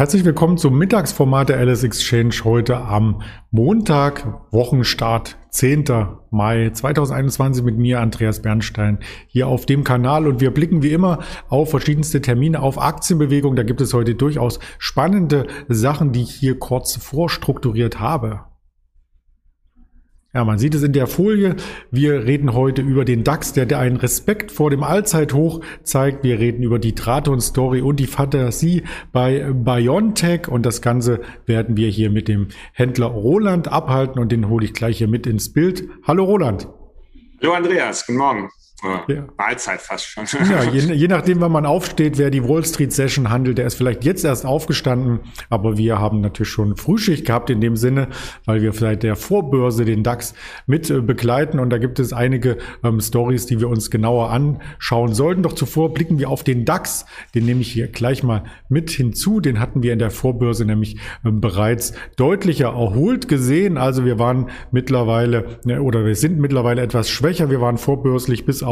Herzlich willkommen zum Mittagsformat der Alice Exchange heute am Montag, Wochenstart 10. Mai 2021 mit mir, Andreas Bernstein, hier auf dem Kanal. Und wir blicken wie immer auf verschiedenste Termine, auf Aktienbewegung. Da gibt es heute durchaus spannende Sachen, die ich hier kurz vorstrukturiert habe. Ja, man sieht es in der Folie. Wir reden heute über den DAX, der, einen Respekt vor dem Allzeithoch zeigt. Wir reden über die Traton-Story und die Fantasie bei BioNTech. Und das Ganze werden wir hier mit dem Händler Roland abhalten. Und den hole ich gleich hier mit ins Bild. Hallo Roland. Hallo Andreas, guten Morgen. Ja. Mahlzeit fast schon. Ja, je, je, nachdem, wann man aufsteht, wer die Wall Street Session handelt, der ist vielleicht jetzt erst aufgestanden, aber wir haben natürlich schon Frühschicht gehabt in dem Sinne, weil wir vielleicht der Vorbörse den DAX mit äh, begleiten und da gibt es einige ähm, Stories, die wir uns genauer anschauen sollten. Doch zuvor blicken wir auf den DAX, den nehme ich hier gleich mal mit hinzu. Den hatten wir in der Vorbörse nämlich ähm, bereits deutlicher erholt gesehen. Also wir waren mittlerweile ne, oder wir sind mittlerweile etwas schwächer. Wir waren vorbörslich bis auf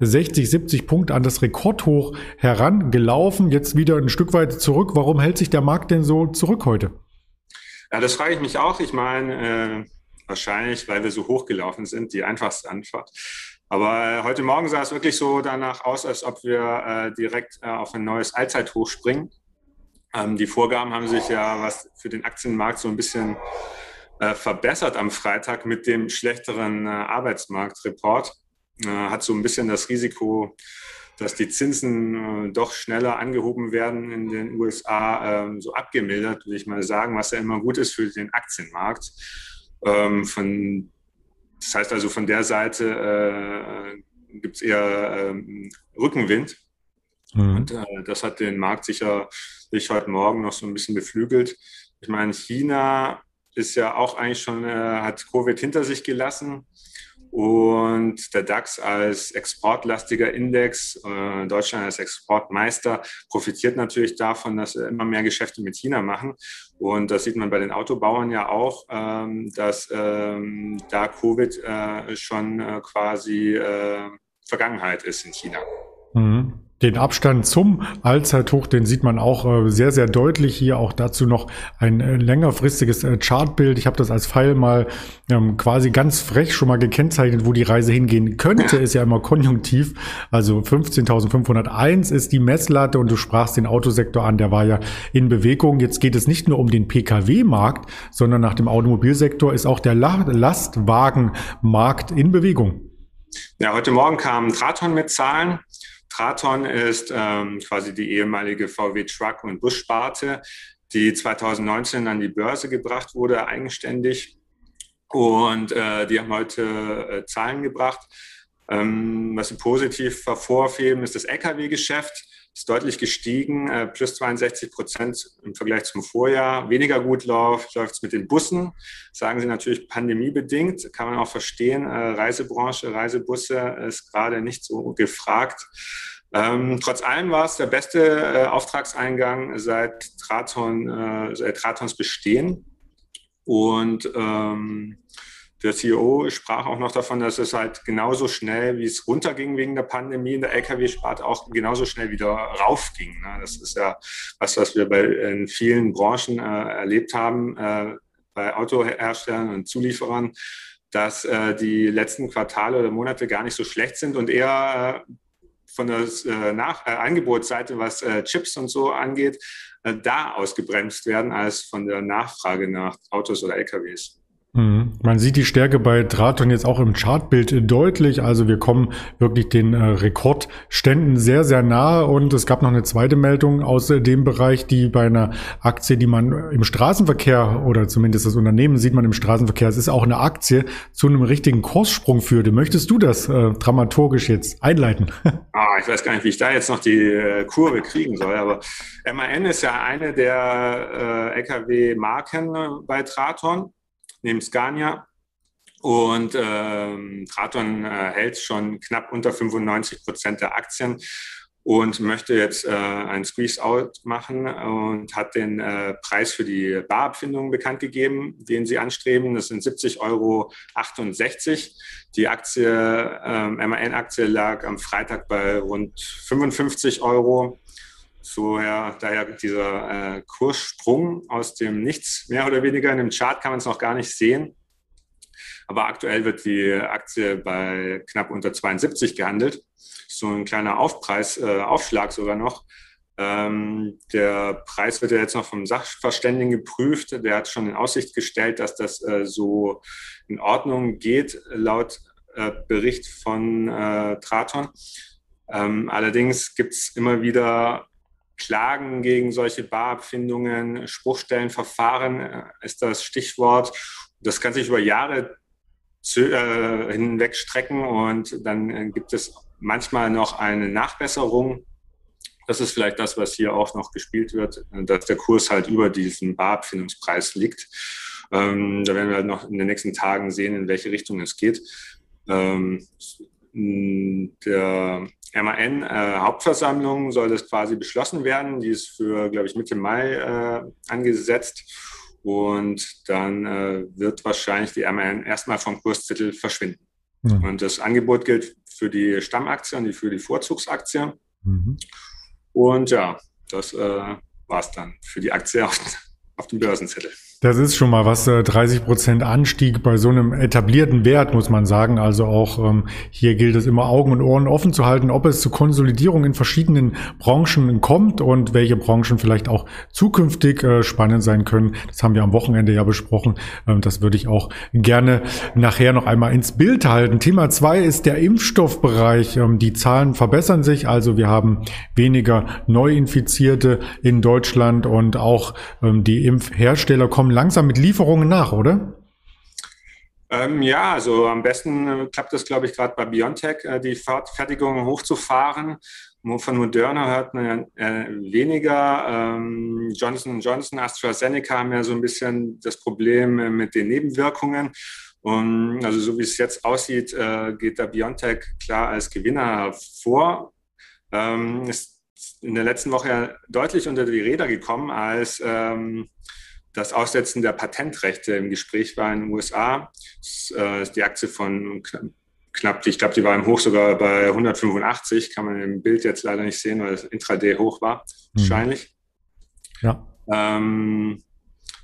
60, 70 Punkte an das Rekordhoch herangelaufen. Jetzt wieder ein Stück weit zurück. Warum hält sich der Markt denn so zurück heute? Ja, das frage ich mich auch. Ich meine, äh, wahrscheinlich, weil wir so hochgelaufen sind, die einfachste Antwort. Aber äh, heute Morgen sah es wirklich so danach aus, als ob wir äh, direkt äh, auf ein neues Allzeithoch springen. Ähm, die Vorgaben haben sich ja was für den Aktienmarkt so ein bisschen äh, verbessert am Freitag mit dem schlechteren äh, Arbeitsmarktreport äh, hat so ein bisschen das Risiko, dass die Zinsen äh, doch schneller angehoben werden in den USA, äh, so abgemildert, würde ich mal sagen, was ja immer gut ist für den Aktienmarkt. Ähm, von, das heißt also, von der Seite äh, gibt es eher ähm, Rückenwind. Mhm. Und äh, das hat den Markt sicherlich heute Morgen noch so ein bisschen beflügelt. Ich meine, China ist ja auch eigentlich schon, äh, hat Covid hinter sich gelassen. Und der DAX als exportlastiger Index, äh, Deutschland als Exportmeister, profitiert natürlich davon, dass immer mehr Geschäfte mit China machen. Und das sieht man bei den Autobauern ja auch, ähm, dass ähm, da Covid äh, schon äh, quasi Vergangenheit ist in China. Mhm. Den Abstand zum Allzeithoch, den sieht man auch äh, sehr, sehr deutlich hier. Auch dazu noch ein äh, längerfristiges äh, Chartbild. Ich habe das als Pfeil mal ähm, quasi ganz frech schon mal gekennzeichnet, wo die Reise hingehen könnte. Ist ja immer konjunktiv. Also 15.501 ist die Messlatte und du sprachst den Autosektor an, der war ja in Bewegung. Jetzt geht es nicht nur um den Pkw-Markt, sondern nach dem Automobilsektor ist auch der Lastwagenmarkt in Bewegung. Ja, heute Morgen kam Traton mit Zahlen. Traton ist ähm, quasi die ehemalige VW Truck- und Bussparte, die 2019 an die Börse gebracht wurde, eigenständig. Und äh, die haben heute äh, Zahlen gebracht. Ähm, was sie positiv hervorheben, ist das Lkw-Geschäft. Ist deutlich gestiegen, äh, plus 62 Prozent im Vergleich zum Vorjahr. Weniger gut läuft, es mit den Bussen. Sagen sie natürlich pandemiebedingt, kann man auch verstehen. Äh, Reisebranche, Reisebusse ist gerade nicht so gefragt. Ähm, trotz allem war es der beste äh, Auftragseingang seit, Traton, äh, seit Tratons Bestehen. Und ähm, der CEO sprach auch noch davon, dass es halt genauso schnell, wie es runterging wegen der Pandemie in der Lkw-Sparte, auch genauso schnell wieder raufging. Ne? Das ist ja was, was wir bei in vielen Branchen äh, erlebt haben, äh, bei Autoherstellern und Zulieferern, dass äh, die letzten Quartale oder Monate gar nicht so schlecht sind und eher äh, von der äh, Nach äh, Angebotsseite, was Chips und so angeht, da ausgebremst werden als von der Nachfrage nach Autos oder LKWs. Mhm. Man sieht die Stärke bei Draton jetzt auch im Chartbild deutlich. Also wir kommen wirklich den äh, Rekordständen sehr, sehr nahe. Und es gab noch eine zweite Meldung aus äh, dem Bereich, die bei einer Aktie, die man im Straßenverkehr oder zumindest das Unternehmen sieht man im Straßenverkehr, es ist auch eine Aktie, zu einem richtigen Kurssprung führte. Möchtest du das äh, dramaturgisch jetzt einleiten? Ah, ich weiß gar nicht, wie ich da jetzt noch die äh, Kurve kriegen soll. Aber MAN ist ja eine der äh, Lkw-Marken äh, bei Traton neben Scania. Und ähm, Traton äh, hält schon knapp unter 95 Prozent der Aktien und möchte jetzt äh, ein Squeeze-Out machen und hat den äh, Preis für die Barabfindung bekannt gegeben, den sie anstreben. Das sind 70,68 Euro. Die Aktie, ähm, MAN-Aktie lag am Freitag bei rund 55 Euro soher, daher dieser äh, Kurssprung aus dem Nichts, mehr oder weniger. In dem Chart kann man es noch gar nicht sehen. Aber aktuell wird die Aktie bei knapp unter 72 gehandelt. So ein kleiner Aufpreis, äh, Aufschlag sogar noch. Ähm, der Preis wird ja jetzt noch vom Sachverständigen geprüft. Der hat schon in Aussicht gestellt, dass das äh, so in Ordnung geht, laut äh, Bericht von äh, Traton. Ähm, allerdings gibt es immer wieder Klagen gegen solche Barabfindungen, Spruchstellenverfahren äh, ist das Stichwort. Das kann sich über Jahre äh, hinweg strecken und dann äh, gibt es manchmal noch eine Nachbesserung das ist vielleicht das, was hier auch noch gespielt wird, dass der Kurs halt über diesen Barabfindungspreis liegt. Ähm, da werden wir halt noch in den nächsten Tagen sehen, in welche Richtung es geht. Ähm, der MAN-Hauptversammlung äh, soll das quasi beschlossen werden. Die ist für, glaube ich, Mitte Mai äh, angesetzt. Und dann äh, wird wahrscheinlich die MAN erstmal vom Kurstitel verschwinden. Mhm. Und das Angebot gilt für die Stammaktie und für die Vorzugsaktie. Mhm. Und ja, das äh, war es dann für die Aktie auf, auf dem Börsenzettel. Das ist schon mal was, 30 äh, Prozent Anstieg bei so einem etablierten Wert, muss man sagen. Also auch ähm, hier gilt es immer Augen und Ohren offen zu halten, ob es zu Konsolidierung in verschiedenen Branchen kommt und welche Branchen vielleicht auch zukünftig äh, spannend sein können. Das haben wir am Wochenende ja besprochen. Ähm, das würde ich auch gerne nachher noch einmal ins Bild halten. Thema zwei ist der Impfstoffbereich. Ähm, die Zahlen verbessern sich. Also wir haben weniger Neuinfizierte in Deutschland und auch ähm, die Impfhersteller kommen langsam mit Lieferungen nach, oder? Ähm, ja, also am besten äh, klappt das, glaube ich, gerade bei BioNTech, äh, die Fertigung hochzufahren. Von Moderna hört man äh, weniger. Ähm, Johnson Johnson, AstraZeneca haben ja so ein bisschen das Problem äh, mit den Nebenwirkungen. Und also so wie es jetzt aussieht, äh, geht der BioNTech klar als Gewinner vor. Ähm, ist in der letzten Woche ja deutlich unter die Räder gekommen, als ähm, das Aussetzen der Patentrechte im Gespräch war in den USA. Das äh, ist die Aktie von knapp, ich glaube, die war im Hoch sogar bei 185, kann man im Bild jetzt leider nicht sehen, weil es intraday hoch war, mhm. wahrscheinlich. Ja. Ähm,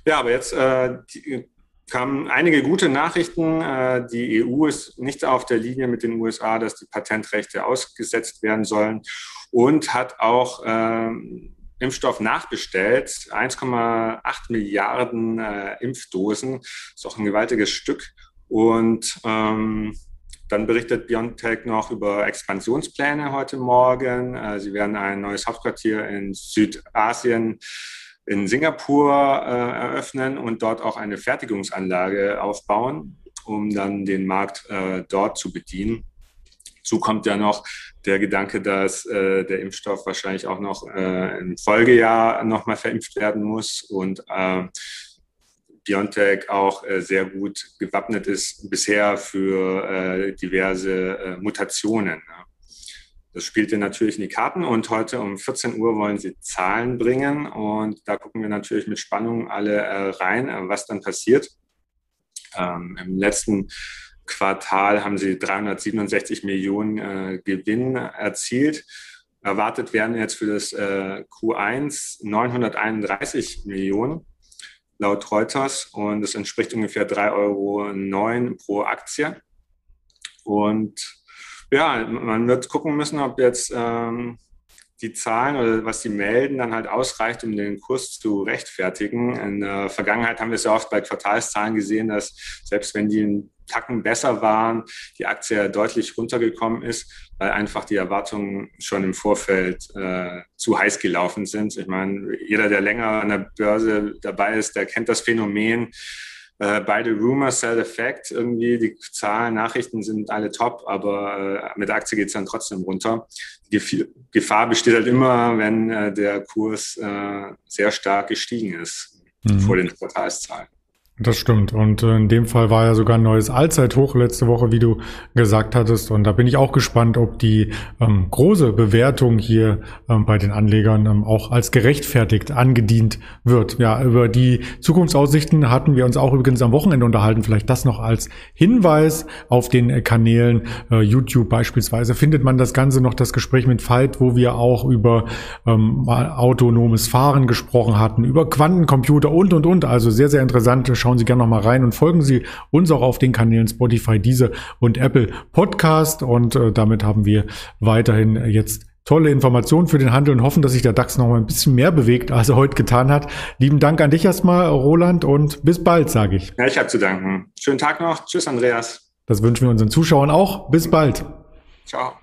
ja, aber jetzt äh, die, kamen einige gute Nachrichten. Äh, die EU ist nicht auf der Linie mit den USA, dass die Patentrechte ausgesetzt werden sollen und hat auch ähm, Impfstoff nachbestellt. 1,8 Milliarden äh, Impfdosen. Ist auch ein gewaltiges Stück. Und ähm, dann berichtet BioNTech noch über Expansionspläne heute Morgen. Äh, sie werden ein neues Hauptquartier in Südasien in Singapur äh, eröffnen und dort auch eine Fertigungsanlage aufbauen, um dann den Markt äh, dort zu bedienen. Dazu kommt ja noch der Gedanke, dass äh, der Impfstoff wahrscheinlich auch noch äh, im Folgejahr nochmal verimpft werden muss und äh, BioNTech auch äh, sehr gut gewappnet ist bisher für äh, diverse äh, Mutationen. Ja. Das spielte natürlich in die Karten und heute um 14 Uhr wollen sie Zahlen bringen und da gucken wir natürlich mit Spannung alle äh, rein, äh, was dann passiert. Ähm, Im letzten Quartal haben sie 367 Millionen äh, Gewinn erzielt. Erwartet werden jetzt für das äh, Q1 931 Millionen laut Reuters und das entspricht ungefähr 3,09 Euro pro Aktie. Und ja, man wird gucken müssen, ob jetzt ähm, die Zahlen oder was sie melden dann halt ausreicht, um den Kurs zu rechtfertigen. In der Vergangenheit haben wir es ja oft bei Quartalszahlen gesehen, dass selbst wenn die einen Tacken besser waren, die Aktie deutlich runtergekommen ist, weil einfach die Erwartungen schon im Vorfeld äh, zu heiß gelaufen sind. Ich meine, jeder, der länger an der Börse dabei ist, der kennt das Phänomen, äh, beide Rumor, Sell Effect, irgendwie die Zahlen, Nachrichten sind alle top, aber äh, mit der Aktie geht es dann trotzdem runter. Die Gefahr besteht halt immer, wenn äh, der Kurs äh, sehr stark gestiegen ist mhm. vor den Quartalszahlen. Das stimmt. Und äh, in dem Fall war ja sogar ein neues Allzeithoch letzte Woche, wie du gesagt hattest. Und da bin ich auch gespannt, ob die ähm, große Bewertung hier ähm, bei den Anlegern ähm, auch als gerechtfertigt angedient wird. Ja, über die Zukunftsaussichten hatten wir uns auch übrigens am Wochenende unterhalten. Vielleicht das noch als Hinweis auf den Kanälen äh, YouTube beispielsweise findet man das Ganze noch das Gespräch mit Veit, wo wir auch über ähm, autonomes Fahren gesprochen hatten, über Quantencomputer und, und, und. Also sehr, sehr interessant Schauen Sie gerne noch mal rein und folgen Sie uns auch auf den Kanälen Spotify, Deezer und Apple Podcast. Und äh, damit haben wir weiterhin jetzt tolle Informationen für den Handel und hoffen, dass sich der DAX noch mal ein bisschen mehr bewegt, als er heute getan hat. Lieben Dank an dich erstmal, Roland, und bis bald, sage ich. Ja, ich habe zu danken. Schönen Tag noch. Tschüss, Andreas. Das wünschen wir unseren Zuschauern auch. Bis bald. Ciao.